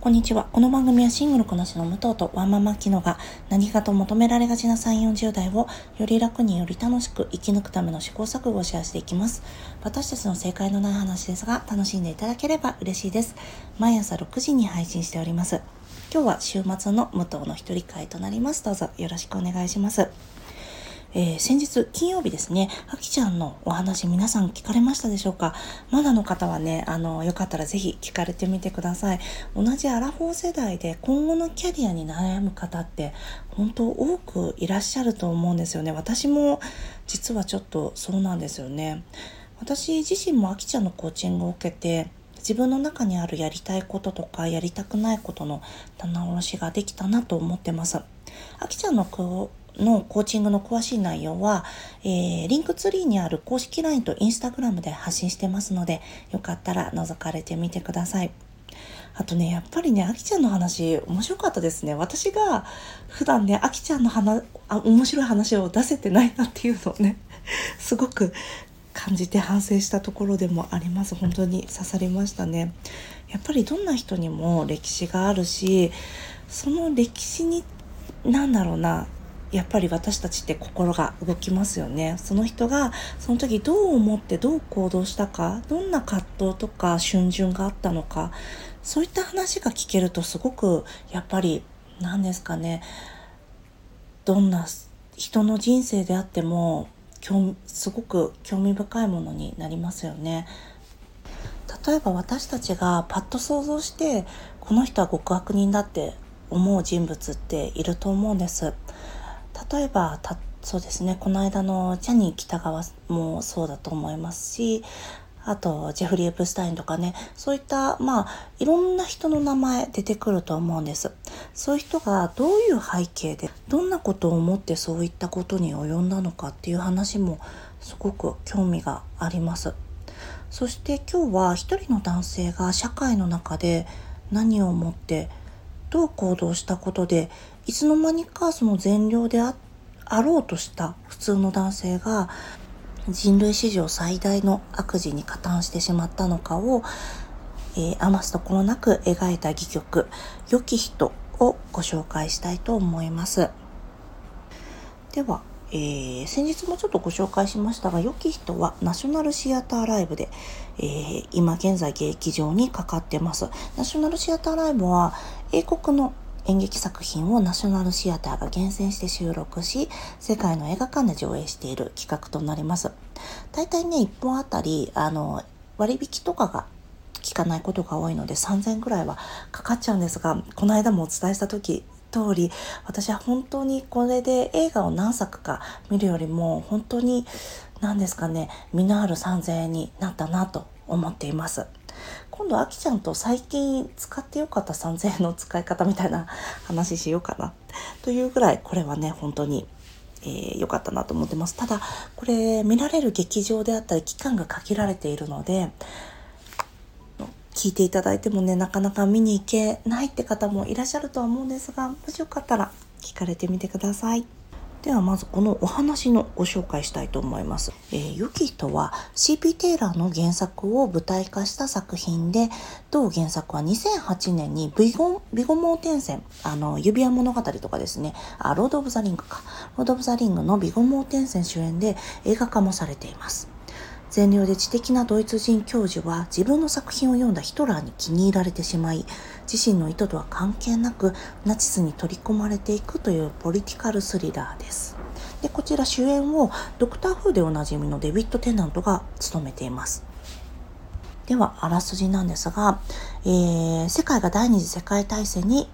こんにちは。この番組はシングルこなしの武藤とワンママキノが何かと求められがちな3、40代をより楽により楽しく生き抜くための試行錯誤をシェアしていきます。私たちの正解のない話ですが楽しんでいただければ嬉しいです。毎朝6時に配信しております。今日は週末の武藤の一人会となります。どうぞよろしくお願いします。えー、先日金曜日ですね、あきちゃんのお話皆さん聞かれましたでしょうか？まだの方はね、あの、よかったらぜひ聞かれてみてください。同じアラフォー世代で今後のキャリアに悩む方って本当多くいらっしゃると思うんですよね。私も実はちょっとそうなんですよね。私自身もあきちゃんのコーチングを受けて自分の中にあるやりたいこととかやりたくないことの棚卸しができたなと思ってます。あきちゃんののコーチングの詳しい内容は、えー、リンクツリーにある公式 LINE と Instagram で発信してますので、よかったら覗かれてみてください。あとね、やっぱりね、あきちゃんの話、面白かったですね。私が普段ね、あきちゃんの話、あ面白い話を出せてないなっていうのをね、すごく感じて反省したところでもあります。本当に刺さりましたね。やっぱりどんな人にも歴史があるし、その歴史に、なんだろうな、やっぱり私たちって心が動きますよね。その人がその時どう思ってどう行動したか、どんな葛藤とか春巡があったのか、そういった話が聞けるとすごくやっぱり何ですかね、どんな人の人生であってもすごく興味深いものになりますよね。例えば私たちがパッと想像してこの人は極悪人だって思う人物っていると思うんです。例えばたそうですねこの間のジャニー喜多川もそうだと思いますしあとジェフリー・エプスタインとかねそういったまあいろんな人の名前出てくると思うんです。そういう人がどういう背景でどんなことを思ってそういったことに及んだのかっていう話もすごく興味があります。そして今日は一人の男性が社会の中で何を思ってどう行動したことでいつの間にかその善良であろうとした普通の男性が人類史上最大の悪事に加担してしまったのかを、えー、余すところなく描いた戯曲「良き人」をご紹介したいと思います。ではえー、先日もちょっとご紹介しましたが、良き人はナショナルシアターライブで、えー、今現在劇場にかかってます。ナショナルシアターライブは英国の演劇作品をナショナルシアターが厳選して収録し、世界の映画館で上映している企画となります。大体ね、1本あたり、あの、割引とかが効かないことが多いので3000円ぐらいはかかっちゃうんですが、この間もお伝えした時、通り私は本当にこれで映画を何作か見るよりも本当に何ですかね身のある3000円になったなと思っています今度あきちゃんと最近使ってよかった3000円の使い方みたいな話しようかなというぐらいこれはね本当にえー、かったなと思ってます。ただ、これ見られる劇場であったり期間が限られているので、聞いていただいてもね、なかなか見に行けないって方もいらっしゃるとは思うんですが、もしよかったら聞かれてみてください。ではまずこのお話のご紹介したいと思います。えー、善き人は CP テイラーの原作を舞台化した作品で、同原作は2008年にビゴビゴモーテンセン、あの、指輪物語とかですね、あ、ロード・オブ・ザ・リングか、ロード・オブ・ザ・リングのビゴモーテンセン主演で映画化もされています。善良で知的なドイツ人教授は自分の作品を読んだヒトラーに気に入られてしまい自身の意図とは関係なくナチスに取り込まれていくというポリティカルスリラーです。でこちら主演をドクター・フーでおなじみのデビッド・テナントが務めています。ではあらすじなんですが、えー、世界が第二次世界大戦に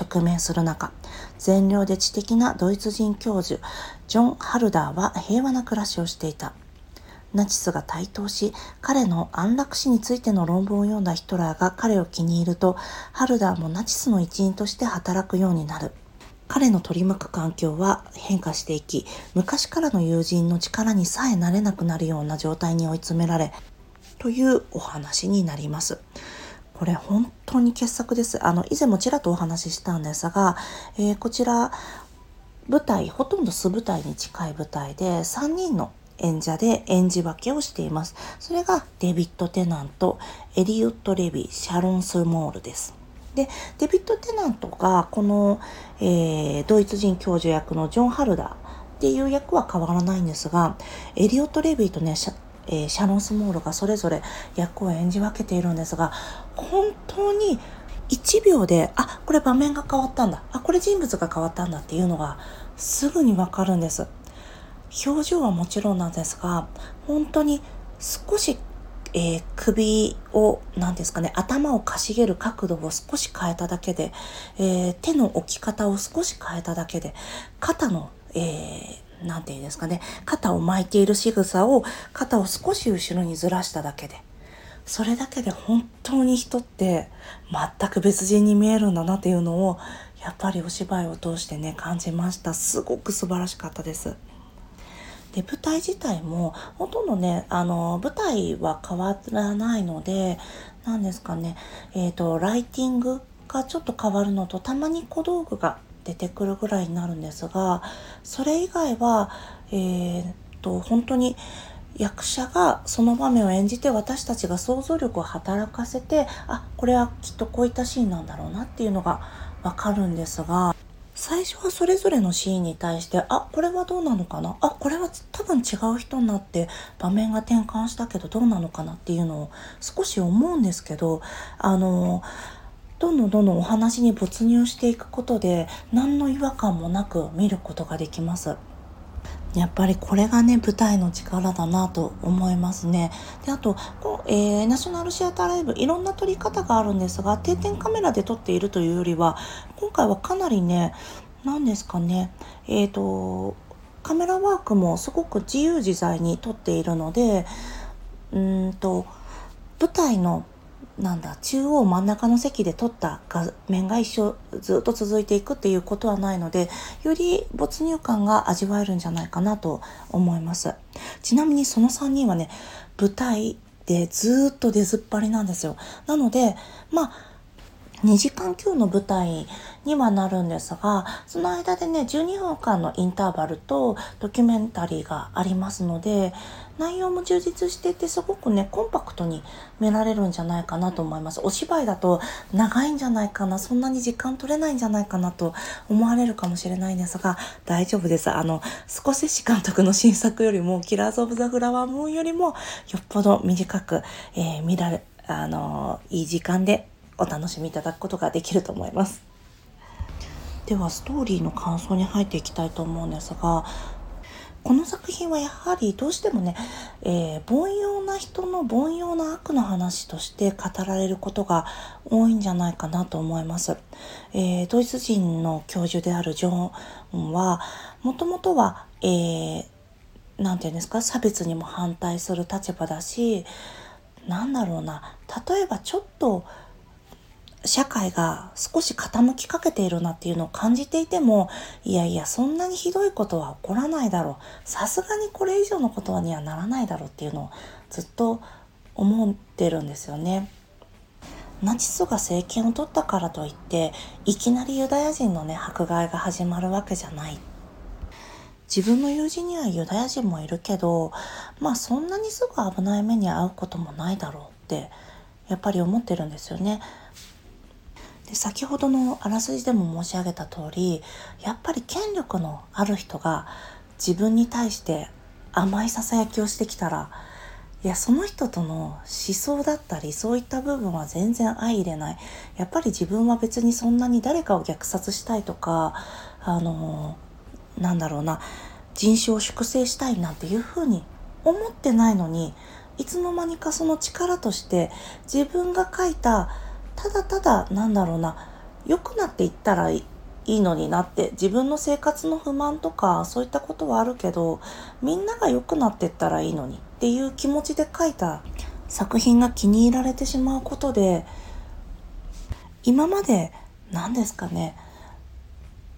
直面する中善良で知的なドイツ人教授ジョン・ハルダーは平和な暮らしをしていたナチスが台頭し、彼の安楽死についての論文を読んだヒトラーが彼を気に入ると、ハルダーもナチスの一員として働くようになる。彼の取り巻く環境は変化していき、昔からの友人の力にさえなれなくなるような状態に追い詰められ、というお話になります。これ本当に傑作です。あの、以前もちらっとお話ししたんですが、えー、こちら、舞台、ほとんど素舞台に近い舞台で3人の演者で演じ分けをしています。それがデビッド・テナント、エリウッド・レビー、シャロン・スモールです。でデビッド・テナントがこの、えー、ドイツ人教授役のジョン・ハルダーっていう役は変わらないんですがエリオット・レビーとねシャ,、えー、シャロン・スモールがそれぞれ役を演じ分けているんですが本当に1秒であこれ場面が変わったんだあこれ人物が変わったんだっていうのがすぐにわかるんです表情はもちろんなんですが本当に少しえー、首を、何ですかね、頭をかしげる角度を少し変えただけで、えー、手の置き方を少し変えただけで、肩の、えー、なんていうんですかね、肩を巻いている仕草を、肩を少し後ろにずらしただけで、それだけで本当に人って全く別人に見えるんだなっていうのを、やっぱりお芝居を通してね、感じました。すごく素晴らしかったです。で舞台自体もほとんどねあの舞台は変わらないので何ですかねえっ、ー、とライティングがちょっと変わるのとたまに小道具が出てくるぐらいになるんですがそれ以外はえー、っと本当に役者がその場面を演じて私たちが想像力を働かせてあこれはきっとこういったシーンなんだろうなっていうのがわかるんですが最初はそれぞれのシーンに対して、あ、これはどうなのかな？あ、これは多分違う人になって場面が転換したけどどうなのかなっていうのを少し思うんですけど、あの、どんどんどんどんお話に没入していくことで何の違和感もなく見ることができます。やっぱりこれがね舞台の力だなと思いますね。であとこう、えー、ナショナルシアターライブいろんな撮り方があるんですが定点カメラで撮っているというよりは今回はかなりね何ですかねえっ、ー、とカメラワークもすごく自由自在に撮っているのでうんと舞台のなんだ中央真ん中の席で撮った画面が一緒ずっと続いていくっていうことはないのでより没入感が味わえるんじゃないかなと思います。ちなみにその3人はね舞台でずっと出ずっぱりなんですよ。なのでまあ2時間強の舞台にはなるんですが、その間でね、12分間のインターバルとドキュメンタリーがありますので、内容も充実しててすごくね、コンパクトに見られるんじゃないかなと思います。お芝居だと長いんじゃないかな、そんなに時間取れないんじゃないかなと思われるかもしれないんですが、大丈夫です。あの、少しし監督の新作よりも、キラーズ・オブ・ザ・フラワームーンよりも、よっぽど短く、えー、見られ、あのいい時間でお楽しみいただくことができると思います。ではストーリーの感想に入っていきたいと思うんですがこの作品はやはりどうしてもね、えー、凡庸な人の凡庸な悪の話として語られることが多いんじゃないかなと思います。えー、ドイツ人の教授であるジョンはもともとは、えー、なんていうんですか差別にも反対する立場だしなんだろうな例えばちょっと社会が少し傾きかけているなっていうのを感じていてもいやいやそんなにひどいことは起こらないだろうさすがにこれ以上のことにはならないだろうっていうのをずっと思ってるんですよね。ナチスが政権を取ったからといっていきなりユダヤ人のね迫害が始まるわけじゃない自分の友人にはユダヤ人もいるけどまあそんなにすぐ危ない目に遭うこともないだろうってやっぱり思ってるんですよね。で先ほどのあらすじでも申し上げた通りやっぱり権力のある人が自分に対して甘いささやきをしてきたらいやその人との思想だったりそういった部分は全然相入れない。やっぱり自分は別にそんなに誰かを虐殺したいとかあのなんだろうな人種を粛清したいなんていうふうに思ってないのにいつの間にかその力として自分が書いたただただなんだろうな良くなっていったらいいのになって自分の生活の不満とかそういったことはあるけどみんなが良くなっていったらいいのにっていう気持ちで書いた作品が気に入られてしまうことで今まで何ですかね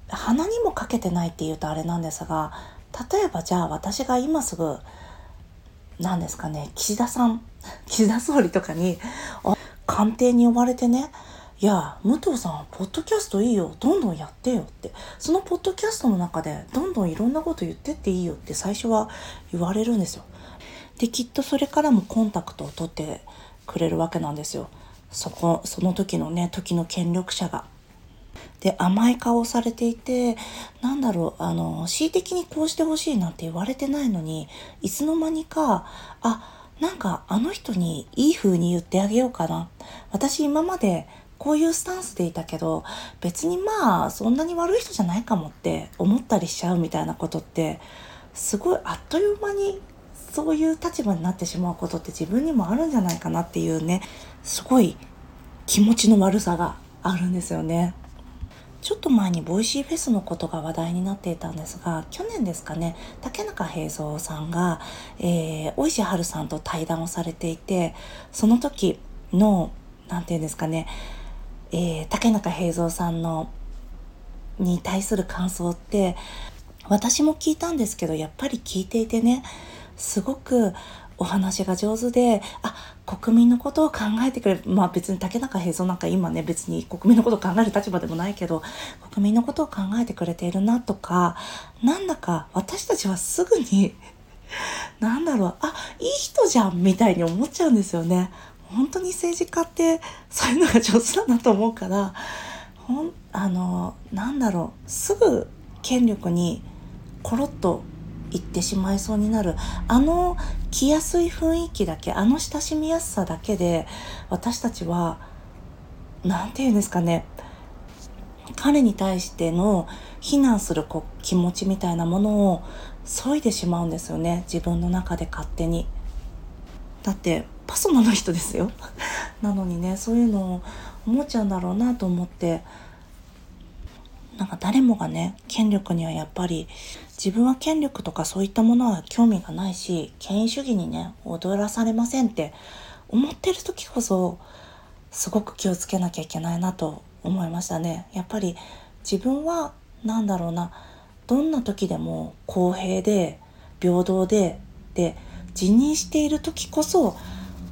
鼻にもかけてないっていうとあれなんですが例えばじゃあ私が今すぐ何ですかね岸田さん岸田総理とかに官邸に呼ばれてね。いや武藤さんポッドキャストいいよ。どんどんやってよって。そのポッドキャストの中でどんどんいろんなこと言ってっていいよって最初は言われるんですよ。できっとそれからもコンタクトを取ってくれるわけなんですよ。そこその時のね時の権力者が。で甘い顔をされていてなんだろうあの恣意的にこうしてほしいなんて言われてないのにいつの間にかあなんかあの人にいい風に言ってあげようかな私今までこういうスタンスでいたけど別にまあそんなに悪い人じゃないかもって思ったりしちゃうみたいなことってすごいあっという間にそういう立場になってしまうことって自分にもあるんじゃないかなっていうねすごい気持ちの悪さがあるんですよね。ちょっと前にボイシーフェスのことが話題になっていたんですが、去年ですかね、竹中平蔵さんが、えー、大石春さんと対談をされていて、その時の、なんて言うんですかね、えー、竹中平蔵さんの、に対する感想って、私も聞いたんですけど、やっぱり聞いていてね、すごくお話が上手で、あ、国民のことを考えてくれる。まあ別に竹中平蔵なんか今ね別に国民のことを考える立場でもないけど、国民のことを考えてくれているなとか、なんだか私たちはすぐに、なんだろう、あ、いい人じゃんみたいに思っちゃうんですよね。本当に政治家ってそういうのが上手だなと思うから、ほん、あの、なんだろう、すぐ権力にコロッと行ってしまいそうになる。あの来やすい雰囲気だけあの親しみやすさだけで私たちは何て言うんですかね。彼に対しての非難するこ気持ちみたいなものを削いでしまうんですよね。自分の中で勝手に。だってパソナの人ですよ。なのにねそういうのを思っちゃうんだろうなと思って。なんか誰もがね権力にはやっぱり自分は権力とかそういったものは興味がないし権威主義にね踊らされませんって思ってる時こそすごく気をつけなきゃいけないなと思いましたね。やっぱり自分は何だろうなどんな時でも公平で平等でで辞任している時こそ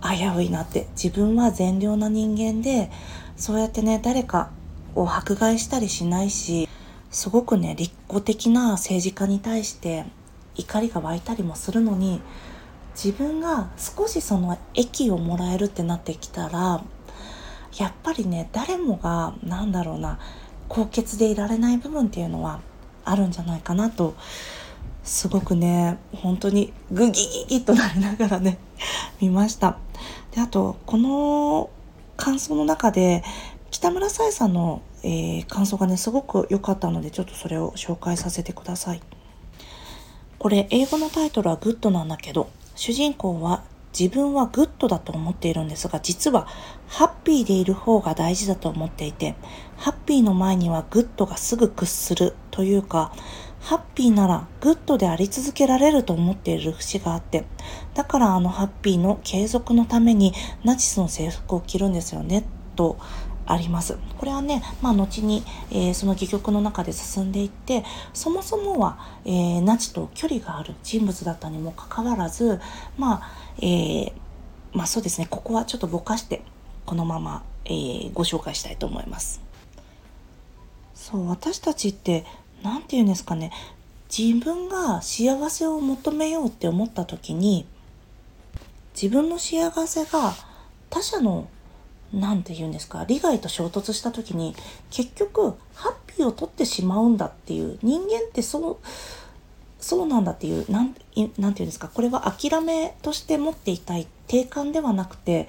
危ういなって自分は善良な人間でそうやってね誰かを迫害したりしないしすごくね立候的な政治家に対して怒りが湧いたりもするのに自分が少しその益をもらえるってなってきたらやっぱりね誰もが何だろうな高潔でいられない部分っていうのはあるんじゃないかなとすごくね本当にグギギギとなりながらね見ました。であとこの感想の中で北村沙耶さんの、えー、感想がね、すごく良かったので、ちょっとそれを紹介させてください。これ、英語のタイトルは Good なんだけど、主人公は自分は good だと思っているんですが、実はハッピーでいる方が大事だと思っていて、ハッピーの前には good がすぐ屈するというか、ハッピーなら good であり続けられると思っている節があって、だからあのハッピーの継続のためにナチスの制服を着るんですよね、とあります。これはね、まあ、後に、えー、その戯曲の中で進んでいって、そもそもは、えー、ナチと距離がある人物だったにもかかわらず、まあ、えー、まあそうですね、ここはちょっとぼかして、このまま、えー、ご紹介したいと思います。そう、私たちって、何て言うんですかね、自分が幸せを求めようって思った時に、自分の幸せが他者の何て言うんですか利害と衝突した時に結局ハッピーを取ってしまうんだっていう人間ってそうそうなんだっていう何て言うんですかこれは諦めとして持っていたい定感ではなくて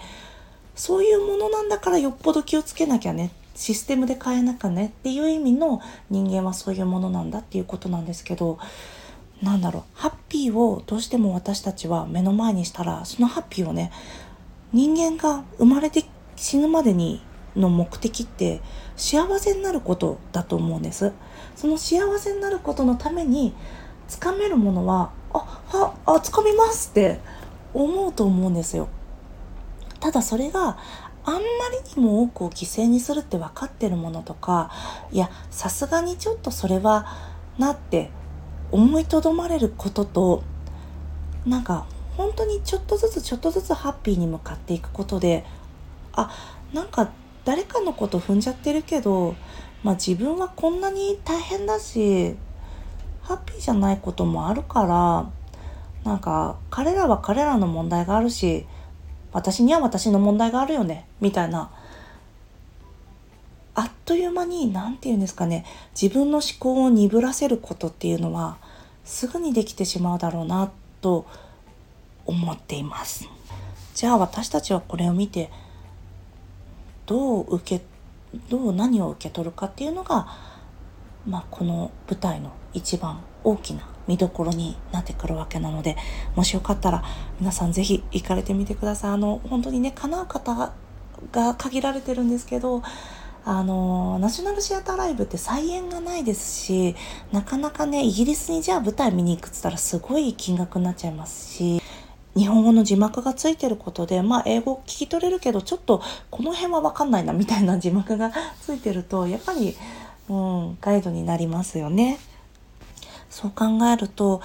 そういうものなんだからよっぽど気をつけなきゃねシステムで変えなきゃねっていう意味の人間はそういうものなんだっていうことなんですけどなんだろうハッピーをどうしても私たちは目の前にしたらそのハッピーをね人間が生まれて死ぬまでにの目的って幸せになることだと思うんです。その幸せになることのためにつかめるものはあはあつかみますって思うと思うんですよ。ただそれがあんまりにも多くを犠牲にするって分かってるものとかいやさすがにちょっとそれはなって思いとどまれることとなんか本当にちょっとずつちょっとずつハッピーに向かっていくことであなんか誰かのこと踏んじゃってるけど、まあ、自分はこんなに大変だしハッピーじゃないこともあるからなんか彼らは彼らの問題があるし私には私の問題があるよねみたいな。あっという間に何て言うんですかね自分の思考を鈍らせることっていうのはすぐにできてしまうだろうなと思っています。じゃあ私たちはこれを見てどう受けどう何を受け取るかっていうのが、まあ、この舞台の一番大きな見どころになってくるわけなのでもしよかったら皆さん是非行かれてみてください。あの本当にね叶う方が限られてるんですけどあのナショナルシアターライブって再演がないですしなかなかねイギリスにじゃあ舞台見に行くっつったらすごい金額になっちゃいますし日本語の字幕がついてることで、まあ、英語聞き取れるけどちょっとこの辺は分かんないなみたいな字幕がついてるとやっぱり、うん、ガイドになりますよね。そう考えると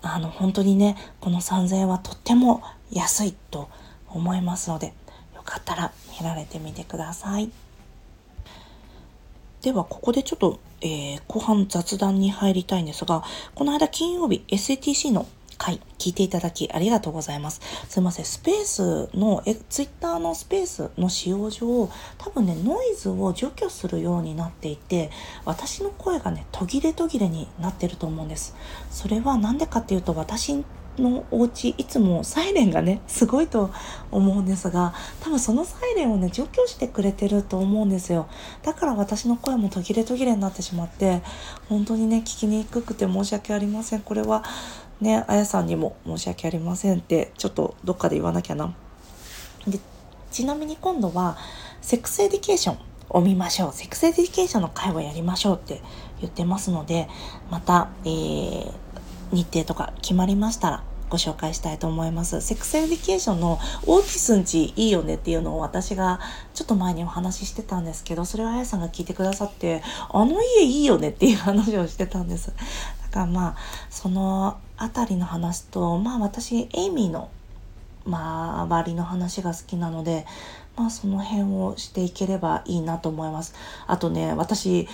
あの本当にねこの3000円はとっても安いと思いますのでよかったら見られてみてください。ではここでちょっと、えー、後半雑談に入りたいんですがこの間金曜日 SATC の回聞いていただきありがとうございます。すいません、スペースの、え、ツイッターのスペースの使用上、多分ね、ノイズを除去するようになっていて、私の声がね、途切れ途切れになってると思うんです。それは何でかっていうと、私のお家いつもサイレンがねすごいと思うんですが多分そのサイレンをね除去してくれてると思うんですよだから私の声も途切れ途切れになってしまって本当にね聞きにくくて申し訳ありませんこれはねあやさんにも申し訳ありませんってちょっとどっかで言わなきゃなでちなみに今度は Sex Education を見ましょう Sex Education の会話やりましょうって言ってますのでまた、えー日程とか決まりましたらご紹介したいと思います。 Sex Education のオーティスんちいいよねっていうのを私がちょっと前にお話ししてたんですけど、それをあやさんが聞いてくださって、あの家いいよねっていう話をしてたんです。だからまあ、そのあたりの話と、まあ私、エイミーのまあ、周りの話が好きなので、まあその辺をしていければいいなと思います。あとね、私、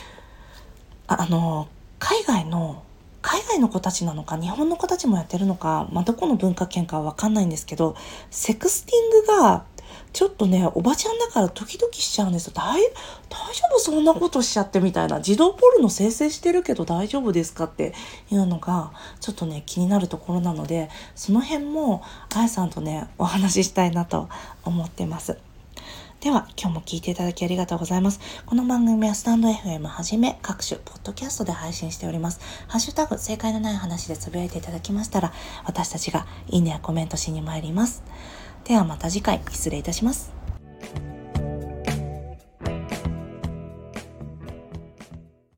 あの、海外の海外の子たちなのか日本の子たちもやってるのか、まあ、どこの文化圏かわかんないんですけどセクスティングがちょっとねおばちゃんだからドキドキしちゃうんですよ大大丈夫そんなことしちゃってみたいな自動ポルノ生成してるけど大丈夫ですかっていうのがちょっとね気になるところなのでその辺もあやさんとねお話ししたいなと思ってます。では、今日も聞いていただきありがとうございます。この番組はスタンド FM はじめ各種ポッドキャストで配信しております。ハッシュタグ正解のない話でつぶやいていただきましたら、私たちがいいねやコメントしに参ります。ではまた次回失礼いたします。